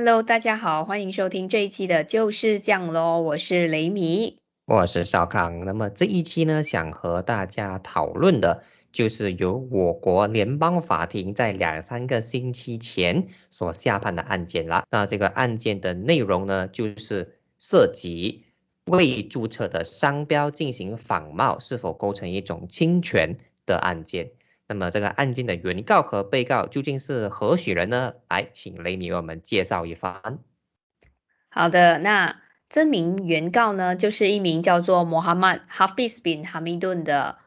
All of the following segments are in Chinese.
Hello，大家好，欢迎收听这一期的就是这样咯，我是雷米，我是少康。那么这一期呢，想和大家讨论的就是由我国联邦法庭在两三个星期前所下判的案件了。那这个案件的内容呢，就是涉及未注册的商标进行仿冒是否构成一种侵权的案件。那么这个案件的原告和被告究竟是何许人呢？来，请雷米为我们介绍一番。好的，那这名原告呢，就是一名叫做 Mohammad Hafiz bin Hamidun 的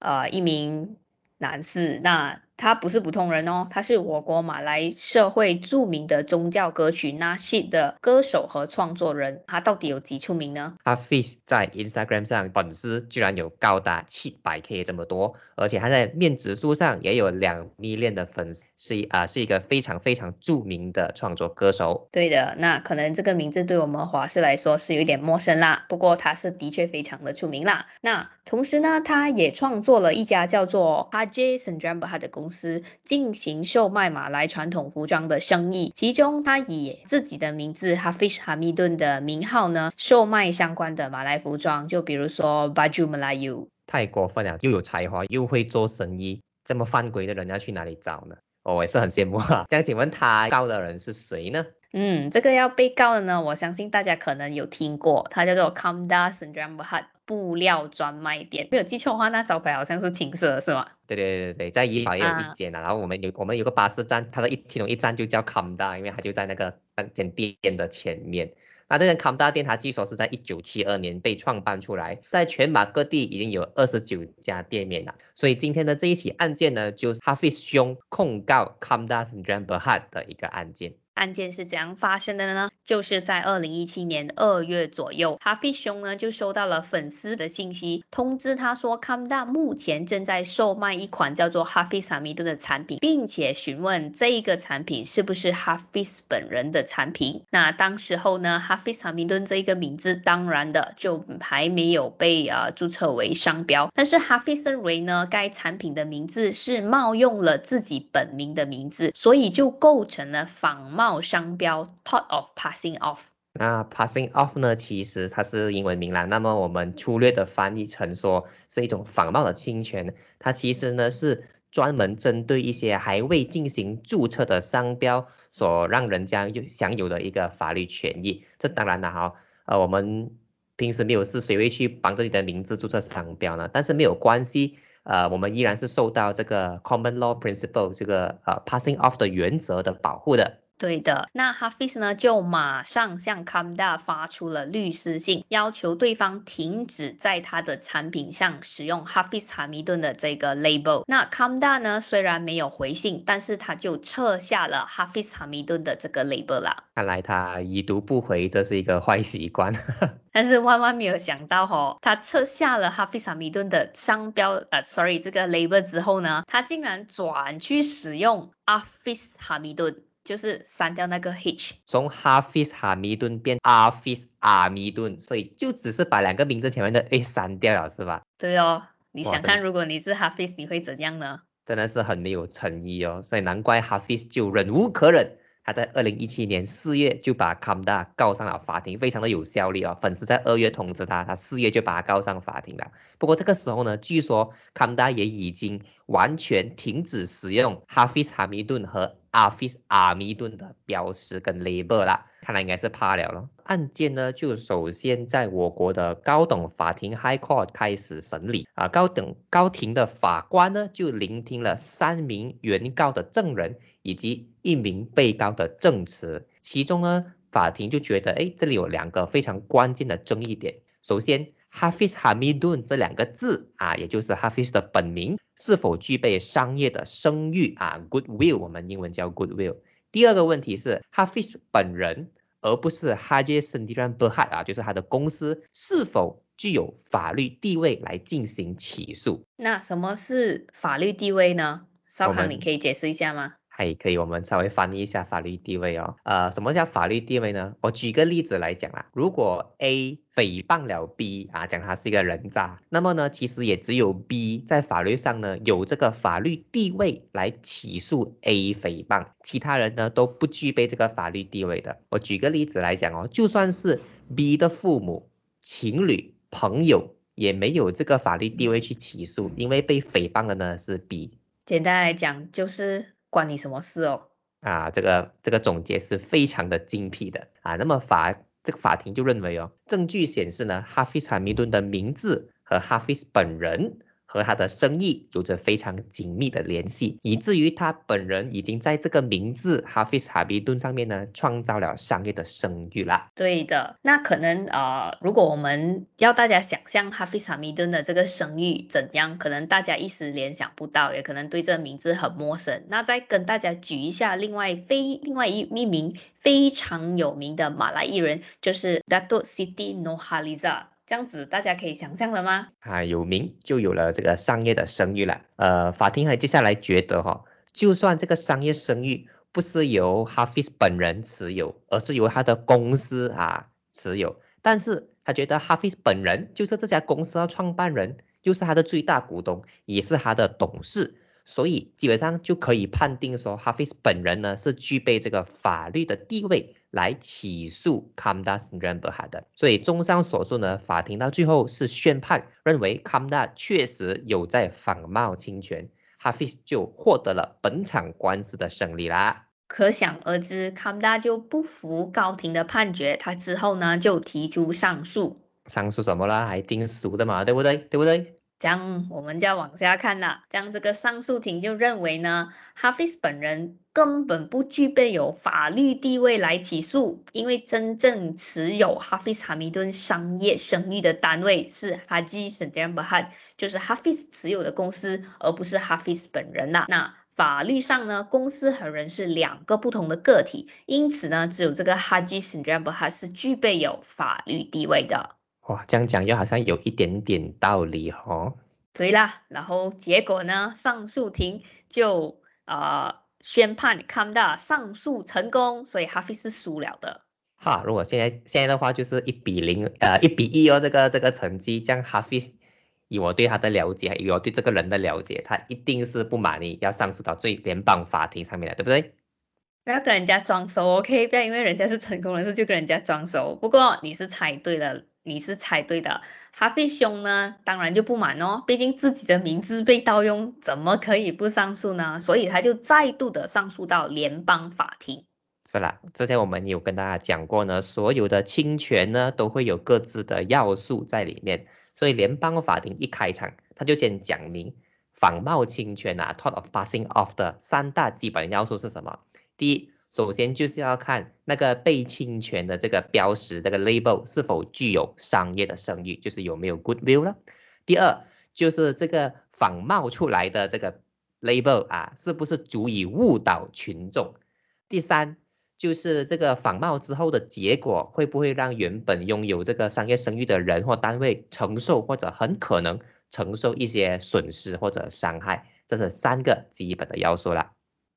呃一名男士。那他不是普通人哦，他是我国马来社会著名的宗教歌曲 Nasheed 的歌手和创作人。他到底有几出名呢？Hafiz 在 Instagram 上粉丝居然有高达七百 K 这么多，而且他在面子书上也有两 million 的粉丝，是啊是一个非常非常著名的创作歌手。对的，那可能这个名字对我们华视来说是有点陌生啦，不过他是的确非常的出名啦。那同时呢，他也创作了一家叫做 Haji Sendramberhad 的公。公司进行售卖马来传统服装的生意，其中他以自己的名字 Hafiz Hamidun 的名号呢，售卖相关的马来服装，就比如说 Baju Melayu。太过分了，又有才华又会做生意，这么犯规的人要去哪里找呢？我也是很羡慕啊。这样请问他告的人是谁呢？嗯，这个要被告的呢，我相信大家可能有听过，他叫做 Kamda Sendramberhad。布料专卖店，没有记错的话，那招牌好像是青色，是吗？对对对对在怡保也有一间啊。然后我们有我们有个巴士站，它的一其中一站就叫 Kamda，因为它就在那个那间店的前面。那这间 Kamda 店，它据说是在一九七二年被创办出来，在全马各地已经有二十九家店面了。所以今天的这一起案件呢，就是 Hafiz 兄控告 Kamda Sendramberhad 的一个案件。案件是怎样发生的呢？就是在二零一七年二月左右，哈菲兄呢就收到了粉丝的信息，通知他说康大目前正在售卖一款叫做哈菲萨米顿的产品，并且询问这一个产品是不是哈菲斯本人的产品。那当时候呢，哈菲萨米顿这一个名字当然的就还没有被呃注册为商标，但是哈菲认为呢，该产品的名字是冒用了自己本名的名字，所以就构成了仿冒。冒商标，thought of passing off。那 passing off 呢？其实它是英文名啦。那么我们粗略的翻译成说是一种仿冒的侵权。它其实呢是专门针对一些还未进行注册的商标所让人家有享有的一个法律权益。这当然了哈，呃，我们平时没有事，谁会去帮自己的名字注册商标呢？但是没有关系，呃，我们依然是受到这个 common law principle 这个呃 passing off 的原则的保护的。对的，那 Hafiz 呢就马上向 Kamda 发出了律师信，要求对方停止在他的产品上使用 Hafiz 哈密顿的这个 label。那 Kamda 呢虽然没有回信，但是他就撤下了 Hafiz 哈密顿的这个 label 啦。看来他已读不回，这是一个坏习惯。但是万万没有想到哦，他撤下了 Hafiz 哈密顿的商标，呃，sorry 这个 label 之后呢，他竟然转去使用 Hafiz 哈密顿。就是删掉那个 H，从 Hafiz 哈密顿变 Hafiz 阿密顿，所以就只是把两个名字前面的 A 删掉了，是吧？对哦，你想看如果你是 Hafiz，你会怎样呢？真的是很没有诚意哦，所以难怪 Hafiz 就忍无可忍。他在二零一七年四月就把 Kamda 告上了法庭，非常的有效力哦！粉丝在二月通知他，他四月就把他告上法庭了。不过这个时候呢，据说 Kamda 也已经完全停止使用 Hafiz 哈密顿和 Hafiz 阿米顿的标识跟 label 啦，看来应该是怕了咯。案件呢，就首先在我国的高等法庭 High Court 开始审理啊，高等高庭的法官呢就聆听了三名原告的证人以及一名被告的证词，其中呢，法庭就觉得，哎，这里有两个非常关键的争议点。首先，Hafiz Hamidun 这两个字啊，也就是 Hafiz 的本名，是否具备商业的声誉啊？Goodwill，我们英文叫 Goodwill。第二个问题是，Hafiz 本人。而不是 Haji Sendirian Berhad 啊，就是他的公司是否具有法律地位来进行起诉？那什么是法律地位呢？少康，你可以解释一下吗？还可以，我们稍微翻译一下法律地位哦。呃，什么叫法律地位呢？我举个例子来讲啦，如果 A 诽谤了 B 啊，讲他是一个人渣，那么呢，其实也只有 B 在法律上呢有这个法律地位来起诉 A 诽谤，其他人呢都不具备这个法律地位的。我举个例子来讲哦，就算是 B 的父母、情侣、朋友，也没有这个法律地位去起诉，因为被诽谤的呢是 B。简单来讲就是。关你什么事哦？啊，这个这个总结是非常的精辟的啊。那么法这个法庭就认为哦，证据显示呢，哈菲斯哈密顿的名字和哈菲斯本人。和他的生意有着非常紧密的联系，以至于他本人已经在这个名字哈菲斯哈比顿上面呢创造了商业的声誉了。对的，那可能呃，如果我们要大家想象哈菲斯哈密顿的这个声誉怎样，可能大家一时联想不到，也可能对这个名字很陌生。那再跟大家举一下另外非另外一一名非常有名的马来艺人，就是 Dato Siti Nohaliza。这样子大家可以想象了吗？啊，有名就有了这个商业的声誉了。呃，法庭还接下来觉得哈，就算这个商业声誉不是由哈菲斯本人持有，而是由他的公司啊持有，但是他觉得哈菲斯本人就是这家公司的创办人，又是他的最大股东，也是他的董事。所以基本上就可以判定说，哈菲斯本人呢是具备这个法律的地位来起诉 Kamda Sdramberhad 的。所以综上所述呢，法庭到最后是宣判认为 Kamda 确实有在仿冒侵权，哈菲斯就获得了本场官司的胜利啦。可想而知，Kamda 就不服高庭的判决，他之后呢就提出上诉。上诉什么啦？还定俗的嘛，对不对？对不对？这样我们就要往下看了。这样这个上诉庭就认为呢，哈菲斯本人根本不具备有法律地位来起诉，因为真正持有哈菲斯哈密顿商业声誉的单位是哈基圣德姆汉，就是哈菲斯持有的公司，而不是哈菲斯本人呐。那法律上呢，公司和人是两个不同的个体，因此呢，只有这个哈基圣德姆汉是具备有法律地位的。哇，这样讲又好像有一点点道理哦。对啦，然后结果呢，上诉庭就呃宣判康大上诉成功，所以哈菲是输了的。哈，如果现在现在的话就是一比零，呃一比一哦，这个这个成绩，这样哈菲以我对他的了解，以我对这个人的了解，他一定是不满意，要上诉到最联邦法庭上面来，对不对？不要跟人家装熟，OK？不要因为人家是成功人士就跟人家装熟。不过你是猜对了。你是猜对的，哈菲兄呢，当然就不满哦，毕竟自己的名字被盗用，怎么可以不上诉呢？所以他就再度的上诉到联邦法庭。是啦，之前我们有跟大家讲过呢，所有的侵权呢都会有各自的要素在里面，所以联邦法庭一开场，他就先讲明仿冒侵权啊，tort of passing off 的三大基本要素是什么？第一。首先就是要看那个被侵权的这个标识，这个 label 是否具有商业的声誉，就是有没有 goodwill 了。第二就是这个仿冒出来的这个 label 啊，是不是足以误导群众？第三就是这个仿冒之后的结果，会不会让原本拥有这个商业声誉的人或单位承受或者很可能承受一些损失或者伤害？这是三个基本的要素了。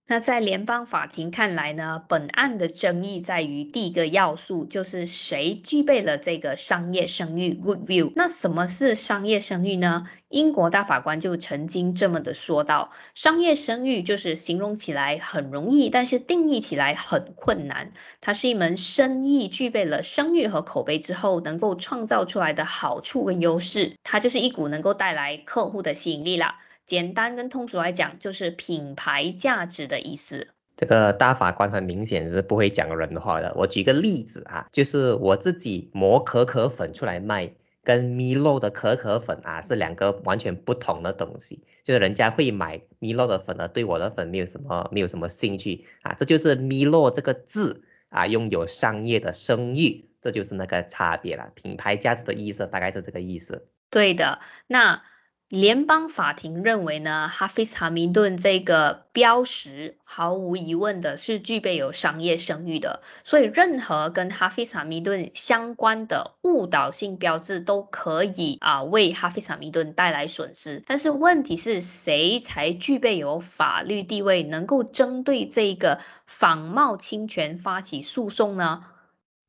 那在联邦法庭看来呢，本案的争议在于第一个要素，就是谁具备了这个商业声誉 goodwill。那什么是商业声誉呢？英国大法官就曾经这么的说到，商业声誉就是形容起来很容易，但是定义起来很困难。它是一门生意具备了声誉和口碑之后，能够创造出来的好处跟优势，它就是一股能够带来客户的吸引力啦。简单跟通俗来讲，就是品牌价值的意思。这个大法官很明显是不会讲人话的。我举个例子啊，就是我自己磨可可粉出来卖，跟米露的可可粉啊是两个完全不同的东西。就是人家会买米露的粉呢，对我的粉没有什么没有什么兴趣啊。这就是米露这个字啊，拥有商业的声誉，这就是那个差别了。品牌价值的意思大概是这个意思。对的，那。联邦法庭认为呢，哈菲斯哈密顿这个标识毫无疑问的是具备有商业声誉的，所以任何跟哈菲斯哈密顿相关的误导性标志都可以啊为哈菲斯哈密顿带来损失。但是问题是谁才具备有法律地位，能够针对这个仿冒侵权发起诉讼呢？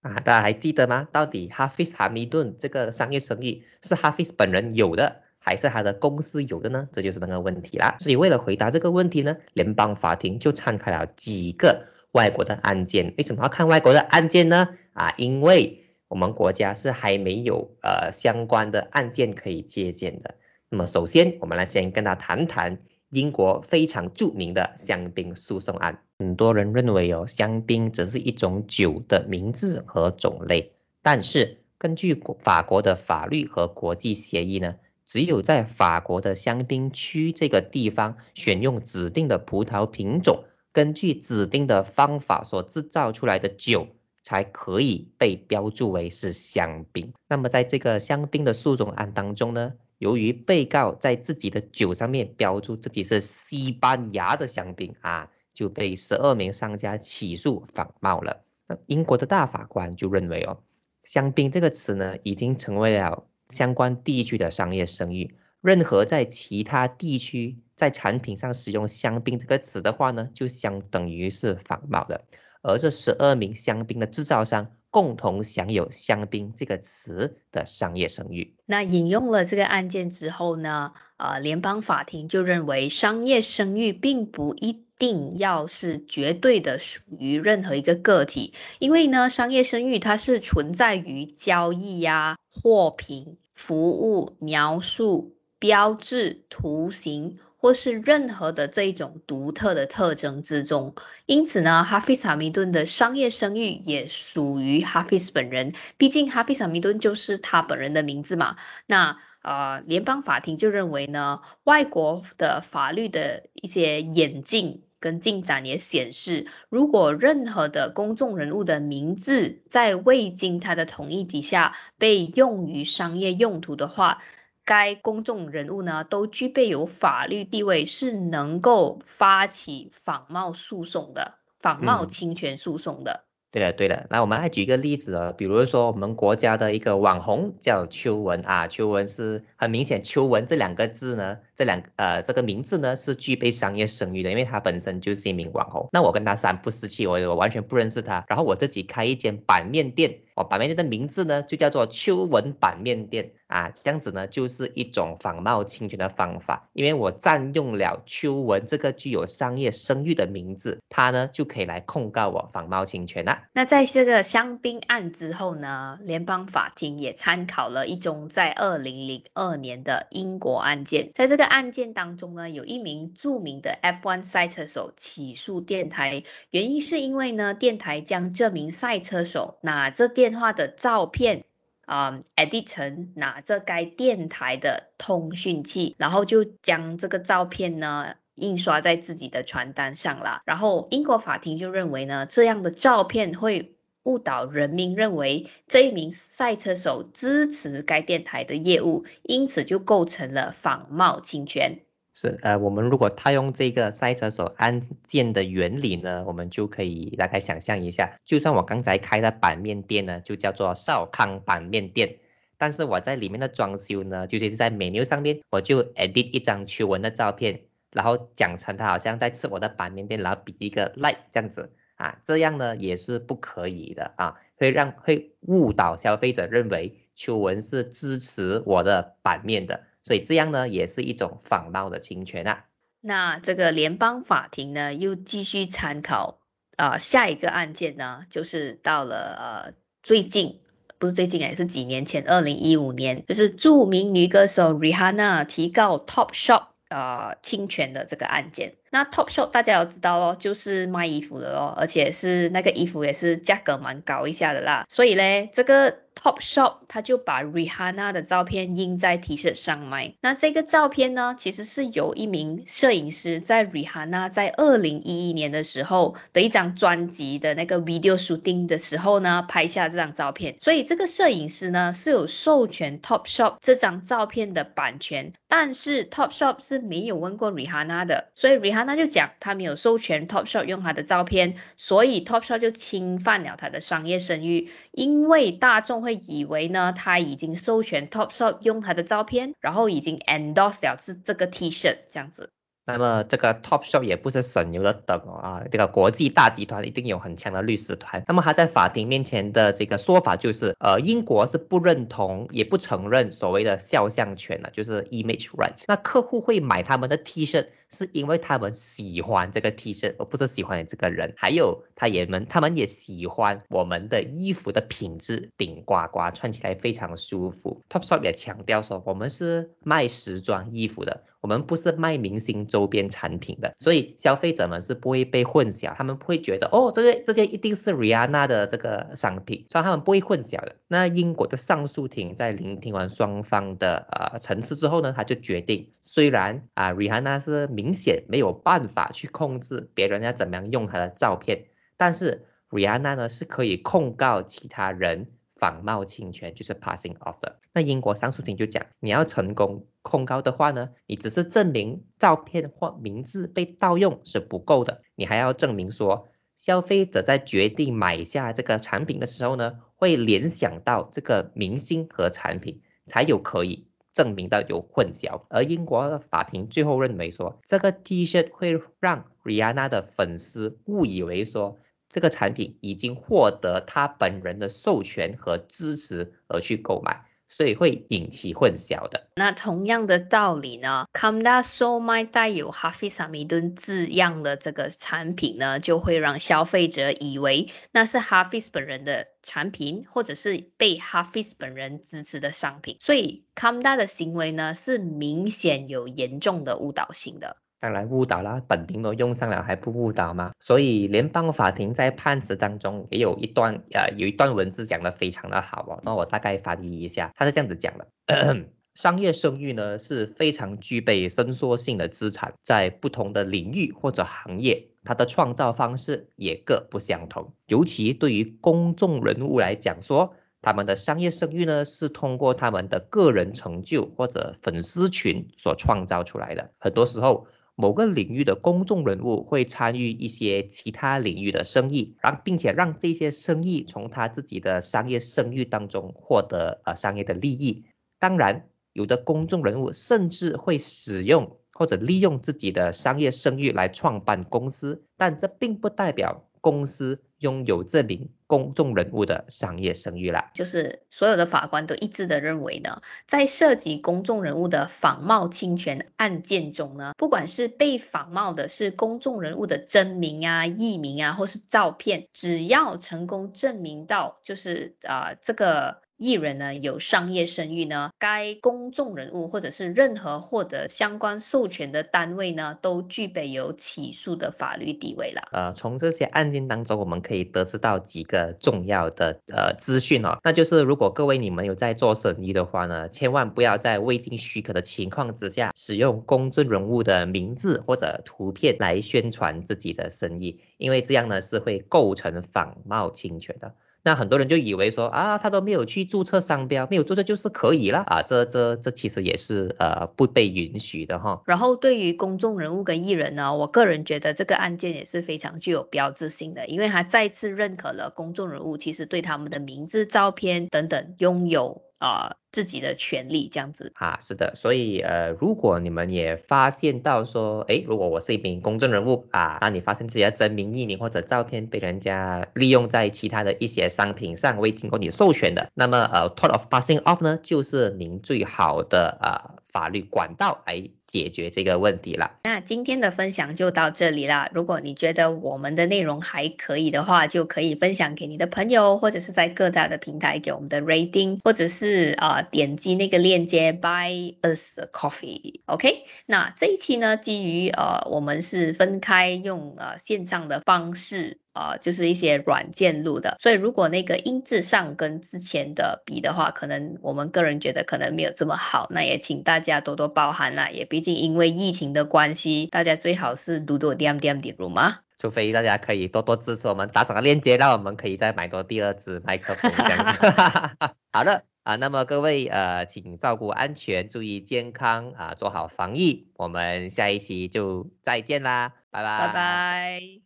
啊，大家还记得吗？到底哈菲斯哈密顿这个商业声誉是哈菲斯本人有的？还是他的公司有的呢？这就是那个问题啦。所以为了回答这个问题呢，联邦法庭就参考了几个外国的案件。为什么要看外国的案件呢？啊，因为我们国家是还没有呃相关的案件可以借鉴的。那么首先，我们来先跟他谈谈英国非常著名的香槟诉讼案。很多人认为哦，香槟只是一种酒的名字和种类，但是根据法国的法律和国际协议呢？只有在法国的香槟区这个地方选用指定的葡萄品种，根据指定的方法所制造出来的酒，才可以被标注为是香槟。那么在这个香槟的诉讼案当中呢，由于被告在自己的酒上面标注自己是西班牙的香槟啊，就被十二名商家起诉仿冒了。那英国的大法官就认为哦，香槟这个词呢，已经成为了。相关地区的商业声誉，任何在其他地区在产品上使用香槟这个词的话呢，就相等于是仿冒的。而这十二名香槟的制造商共同享有香槟这个词的商业声誉。那引用了这个案件之后呢，呃，联邦法庭就认为商业声誉并不一定要是绝对的属于任何一个个体，因为呢，商业声誉它是存在于交易呀。货品、服务、描述、标志、图形，或是任何的这一种独特的特征之中。因此呢，哈菲斯·哈密顿的商业声誉也属于哈菲斯本人，毕竟哈菲斯·哈密顿就是他本人的名字嘛。那呃，联邦法庭就认为呢，外国的法律的一些演进。跟进展也显示，如果任何的公众人物的名字在未经他的同意底下被用于商业用途的话，该公众人物呢都具备有法律地位，是能够发起仿冒诉讼的，仿冒侵权诉讼的。对了对了，那我们来举一个例子啊，比如说我们国家的一个网红叫邱文啊，邱文是很明显，邱文这两个字呢，这两呃这个名字呢是具备商业声誉的，因为他本身就是一名网红。那我跟他三不四气，我我完全不认识他，然后我自己开一间板面店。哦，板面店的名字呢就叫做秋文板面店啊，这样子呢就是一种仿冒侵权的方法，因为我占用了秋文这个具有商业声誉的名字，他呢就可以来控告我仿冒侵权了。那在这个香槟案之后呢，联邦法庭也参考了一宗在二零零二年的英国案件，在这个案件当中呢，有一名著名的 F1 赛车手起诉电台，原因是因为呢电台将这名赛车手拿着电话的照片啊，edit 成拿着该电台的通讯器，然后就将这个照片呢印刷在自己的传单上了。然后英国法庭就认为呢，这样的照片会误导人民，认为这一名赛车手支持该电台的业务，因此就构成了仿冒侵权。是呃，我们如果套用这个赛车手案件的原理呢，我们就可以大概想象一下，就算我刚才开的板面店呢，就叫做少康板面店，但是我在里面的装修呢，就是在 menu 上面，我就 edit 一张秋文的照片，然后讲成他好像在吃我的板面店，然后比一个 like 这样子啊，这样呢也是不可以的啊，会让会误导消费者认为秋文是支持我的版面的。所以这样呢，也是一种仿冒的侵权啊。那这个联邦法庭呢，又继续参考啊，下一个案件呢，就是到了呃最近，不是最近哎，是几年前，二零一五年，就是著名女歌手 Rihanna 提告 Topshop 啊侵权的这个案件。那 Top Shop 大家要知道哦，就是卖衣服的哦，而且是那个衣服也是价格蛮高一下的啦。所以嘞，这个 Topshop 他就把 Rihanna 的照片印在 T 恤上卖。那这个照片呢，其实是由一名摄影师在 Rihanna 在二零一一年的时候的一张专辑的那个 video shooting 的时候呢，拍下这张照片。所以这个摄影师呢是有授权 Topshop 这张照片的版权，但是 Topshop 是没有问过 Rihanna 的，所以 Rihanna 就讲他没有授权 Topshop 用他的照片，所以 Topshop 就侵犯了他的商业声誉，因为大众会会以为呢他已经授权 Topshop 用他的照片，然后已经 endorse 了这这个 T 恤这样子。那么这个 Topshop 也不是省油的灯啊，这个国际大集团一定有很强的律师团。那么他在法庭面前的这个说法就是，呃，英国是不认同也不承认所谓的肖像权的，就是 image rights。那客户会买他们的 T 恤，是因为他们喜欢这个 T 恤，而不是喜欢你这个人。还有他也们他们也喜欢我们的衣服的品质，顶呱呱，穿起来非常舒服。Topshop 也强调说，我们是卖时装衣服的。我们不是卖明星周边产品的，所以消费者们是不会被混淆，他们不会觉得哦，这个这件一定是 Rihanna 的这个商品，所以他们不会混淆的。那英国的上诉庭在聆听完双方的呃陈词之后呢，他就决定，虽然啊 Rihanna 是明显没有办法去控制别人要怎么样用他的照片，但是 Rihanna 呢是可以控告其他人。仿冒侵权就是 passing off 的，那英国上诉庭就讲，你要成功控告的话呢，你只是证明照片或名字被盗用是不够的，你还要证明说，消费者在决定买下这个产品的时候呢，会联想到这个明星和产品，才有可以证明到有混淆。而英国的法庭最后认为说，这个 T 恤会让 Rihanna 的粉丝误以为说。这个产品已经获得他本人的授权和支持而去购买，所以会引起混淆的。那同样的道理呢，Kamda So My 带有 Hafiz a m i d u n 字样的这个产品呢，就会让消费者以为那是 Hafiz 本人的产品，或者是被 Hafiz 本人支持的商品。所以 Kamda 的行为呢，是明显有严重的误导性的。当然误导啦，本名都用上了还不误导吗？所以联邦法庭在判词当中也有一段呃有一段文字讲得非常的好哦，那我大概翻译一下，他是这样子讲的：商业声誉呢是非常具备伸缩性的资产，在不同的领域或者行业，它的创造方式也各不相同。尤其对于公众人物来讲说，他们的商业声誉呢是通过他们的个人成就或者粉丝群所创造出来的，很多时候。某个领域的公众人物会参与一些其他领域的生意，然后并且让这些生意从他自己的商业声誉当中获得呃商业的利益。当然，有的公众人物甚至会使用或者利用自己的商业声誉来创办公司，但这并不代表公司。拥有这名公众人物的商业声誉啦，就是所有的法官都一致的认为呢，在涉及公众人物的仿冒侵权案件中呢，不管是被仿冒的是公众人物的真名啊、艺名啊，或是照片，只要成功证明到就是啊这个。艺人呢有商业声誉呢，该公众人物或者是任何获得相关授权的单位呢，都具备有起诉的法律地位了。呃，从这些案件当中，我们可以得知到几个重要的呃资讯哦，那就是如果各位你们有在做生意的话呢，千万不要在未经许可的情况之下，使用公众人物的名字或者图片来宣传自己的生意，因为这样呢是会构成仿冒侵权的。那很多人就以为说啊，他都没有去注册商标，没有注册就是可以了啊，这这这其实也是呃不被允许的哈。然后对于公众人物跟艺人呢，我个人觉得这个案件也是非常具有标志性的，因为他再次认可了公众人物其实对他们的名字、照片等等拥有。啊，自己的权利这样子啊，是的，所以呃，如果你们也发现到说，哎，如果我是一名公众人物啊，那你发现自己的真名、艺名或者照片被人家利用在其他的一些商品上未经过你授权的，那么呃，tort of passing off 呢，就是您最好的呃法律管道来。解决这个问题了。那今天的分享就到这里啦。如果你觉得我们的内容还可以的话，就可以分享给你的朋友，或者是在各大的平台给我们的 rating，或者是啊点击那个链接 buy us a coffee。OK，那这一期呢，基于呃我们是分开用呃线上的方式呃，就是一些软件录的，所以如果那个音质上跟之前的比的话，可能我们个人觉得可能没有这么好，那也请大家多多包涵啦。也毕竟因为疫情的关系，大家最好是多多点点点入嘛。除非大家可以多多支持我们，打赏个链接，让我们可以再买多第二支麦克风这样子。好的啊，那么各位呃，请照顾安全，注意健康啊，做好防疫。我们下一期就再见啦，拜拜。拜拜。